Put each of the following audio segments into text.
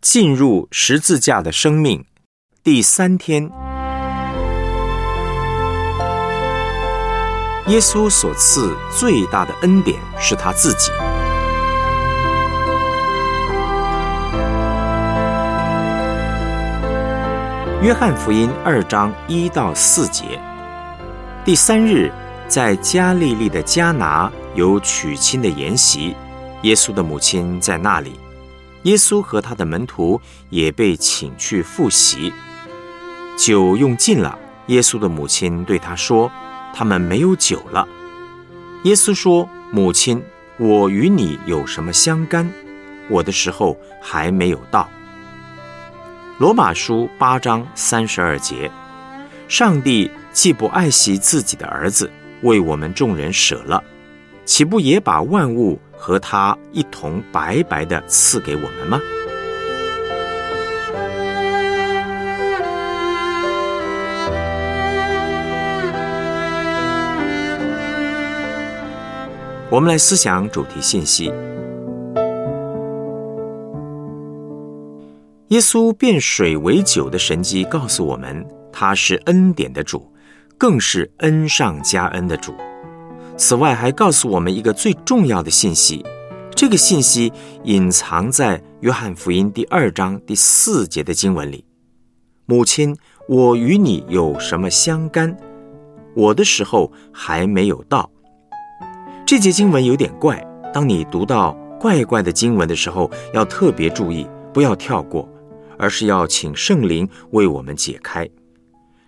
进入十字架的生命，第三天，耶稣所赐最大的恩典是他自己。约翰福音二章一到四节，第三日，在加利利的加拿有娶亲的筵席，耶稣的母亲在那里。耶稣和他的门徒也被请去复习，酒用尽了。耶稣的母亲对他说：“他们没有酒了。”耶稣说：“母亲，我与你有什么相干？我的时候还没有到。”罗马书八章三十二节：上帝既不爱惜自己的儿子，为我们众人舍了，岂不也把万物？和他一同白白的赐给我们吗？我们来思想主题信息。耶稣变水为酒的神迹告诉我们，他是恩典的主，更是恩上加恩的主。此外，还告诉我们一个最重要的信息，这个信息隐藏在约翰福音第二章第四节的经文里。母亲，我与你有什么相干？我的时候还没有到。这节经文有点怪，当你读到怪怪的经文的时候，要特别注意，不要跳过，而是要请圣灵为我们解开。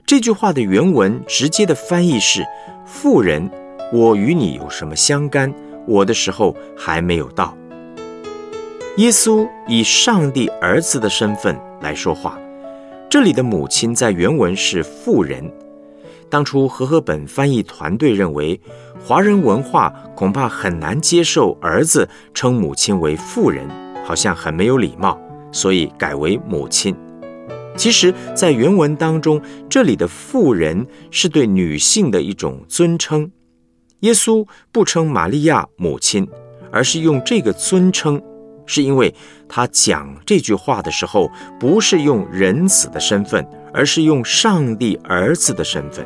这句话的原文直接的翻译是：妇人。我与你有什么相干？我的时候还没有到。耶稣以上帝儿子的身份来说话，这里的母亲在原文是妇人。当初和合本翻译团队认为，华人文化恐怕很难接受儿子称母亲为妇人，好像很没有礼貌，所以改为母亲。其实，在原文当中，这里的妇人是对女性的一种尊称。耶稣不称玛利亚母亲，而是用这个尊称，是因为他讲这句话的时候，不是用人子的身份，而是用上帝儿子的身份。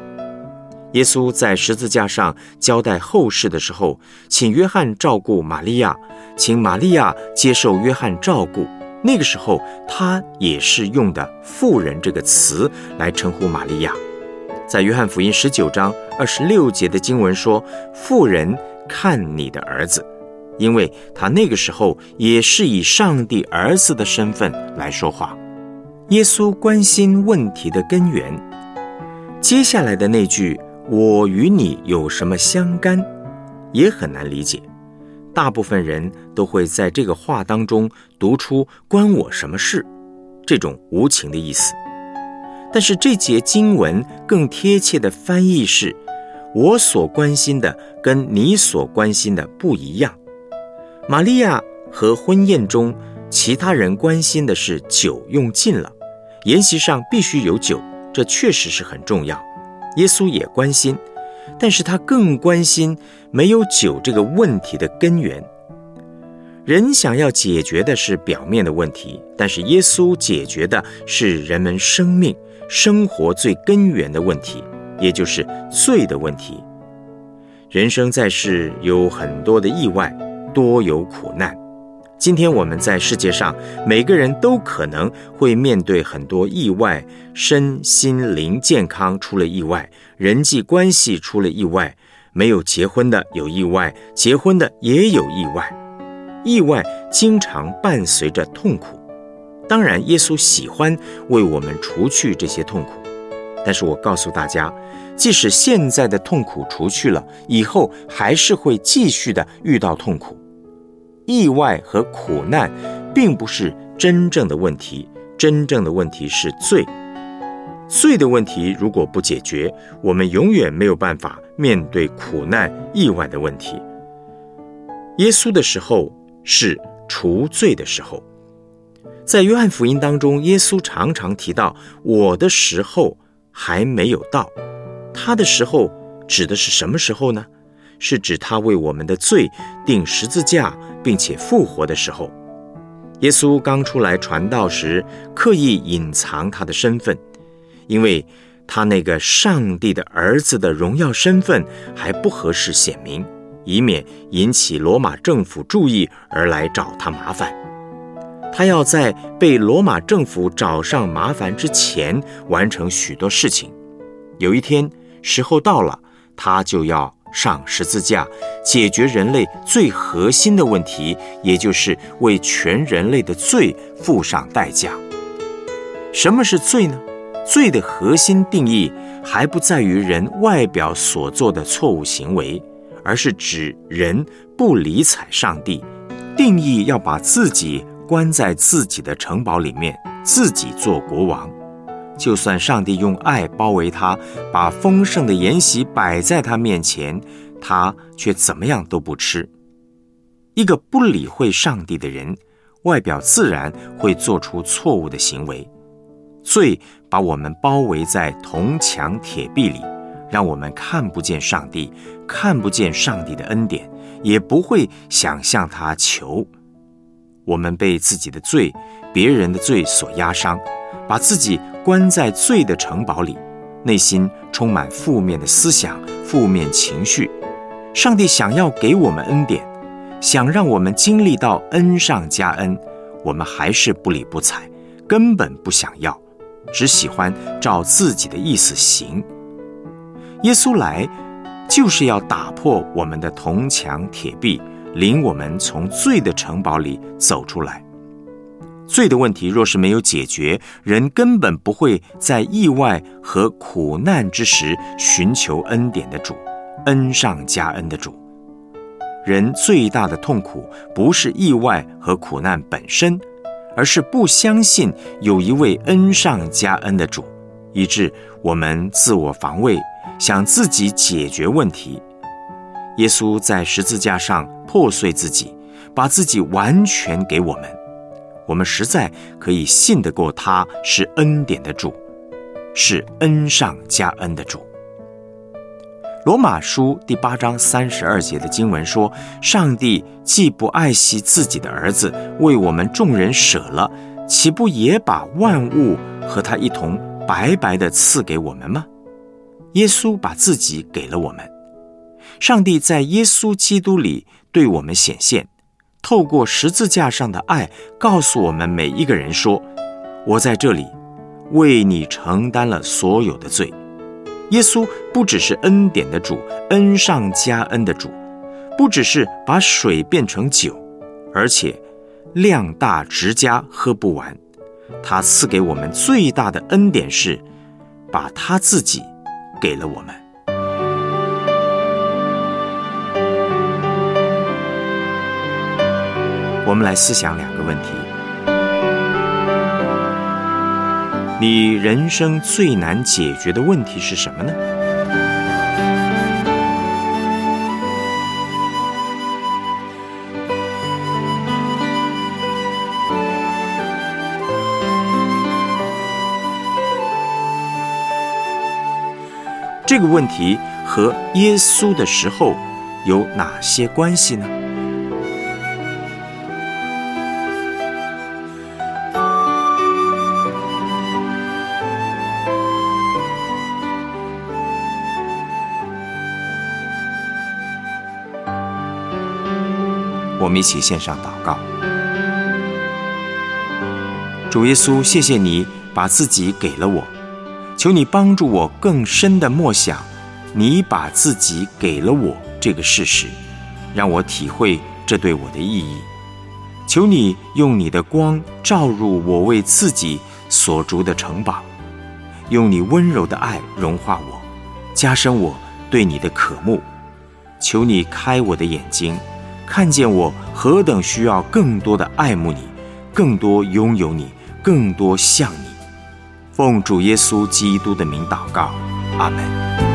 耶稣在十字架上交代后事的时候，请约翰照顾玛利亚，请玛利亚接受约翰照顾。那个时候，他也是用的“妇人”这个词来称呼玛利亚。在约翰福音十九章二十六节的经文说：“妇人看你的儿子，因为他那个时候也是以上帝儿子的身份来说话。”耶稣关心问题的根源。接下来的那句“我与你有什么相干”，也很难理解。大部分人都会在这个话当中读出“关我什么事”这种无情的意思。但是这节经文更贴切的翻译是：“我所关心的跟你所关心的不一样。”玛利亚和婚宴中，其他人关心的是酒用尽了，宴席上必须有酒，这确实是很重要。耶稣也关心，但是他更关心没有酒这个问题的根源。人想要解决的是表面的问题，但是耶稣解决的是人们生命。生活最根源的问题，也就是罪的问题。人生在世有很多的意外，多有苦难。今天我们在世界上，每个人都可能会面对很多意外，身心灵健康出了意外，人际关系出了意外，没有结婚的有意外，结婚的也有意外。意外经常伴随着痛苦。当然，耶稣喜欢为我们除去这些痛苦，但是我告诉大家，即使现在的痛苦除去了，以后还是会继续的遇到痛苦。意外和苦难并不是真正的问题，真正的问题是罪。罪的问题如果不解决，我们永远没有办法面对苦难、意外的问题。耶稣的时候是除罪的时候。在约翰福音当中，耶稣常常提到“我的时候还没有到”。他的时候指的是什么时候呢？是指他为我们的罪定十字架并且复活的时候。耶稣刚出来传道时，刻意隐藏他的身份，因为他那个上帝的儿子的荣耀身份还不合适显明，以免引起罗马政府注意而来找他麻烦。他要在被罗马政府找上麻烦之前，完成许多事情。有一天，时候到了，他就要上十字架，解决人类最核心的问题，也就是为全人类的罪付上代价。什么是罪呢？罪的核心定义还不在于人外表所做的错误行为，而是指人不理睬上帝。定义要把自己。关在自己的城堡里面，自己做国王。就算上帝用爱包围他，把丰盛的筵席摆在他面前，他却怎么样都不吃。一个不理会上帝的人，外表自然会做出错误的行为。罪把我们包围在铜墙铁壁里，让我们看不见上帝，看不见上帝的恩典，也不会想向他求。我们被自己的罪、别人的罪所压伤，把自己关在罪的城堡里，内心充满负面的思想、负面情绪。上帝想要给我们恩典，想让我们经历到恩上加恩，我们还是不理不睬，根本不想要，只喜欢照自己的意思行。耶稣来，就是要打破我们的铜墙铁壁。领我们从罪的城堡里走出来。罪的问题若是没有解决，人根本不会在意外和苦难之时寻求恩典的主，恩上加恩的主。人最大的痛苦不是意外和苦难本身，而是不相信有一位恩上加恩的主，以致我们自我防卫，想自己解决问题。耶稣在十字架上破碎自己，把自己完全给我们，我们实在可以信得过他是恩典的主，是恩上加恩的主。罗马书第八章三十二节的经文说：“上帝既不爱惜自己的儿子，为我们众人舍了，岂不也把万物和他一同白白的赐给我们吗？”耶稣把自己给了我们。上帝在耶稣基督里对我们显现，透过十字架上的爱，告诉我们每一个人说：“我在这里为你承担了所有的罪。”耶稣不只是恩典的主，恩上加恩的主，不只是把水变成酒，而且量大直加喝不完。他赐给我们最大的恩典是，把他自己给了我们。我们来思想两个问题：你人生最难解决的问题是什么呢？这个问题和耶稣的时候有哪些关系呢？我们一起献上祷告，主耶稣，谢谢你把自己给了我，求你帮助我更深的默想，你把自己给了我这个事实，让我体会这对我的意义。求你用你的光照入我为自己所筑的城堡，用你温柔的爱融化我，加深我对你的渴慕。求你开我的眼睛。看见我何等需要更多的爱慕你，更多拥有你，更多像你。奉主耶稣基督的名祷告，阿门。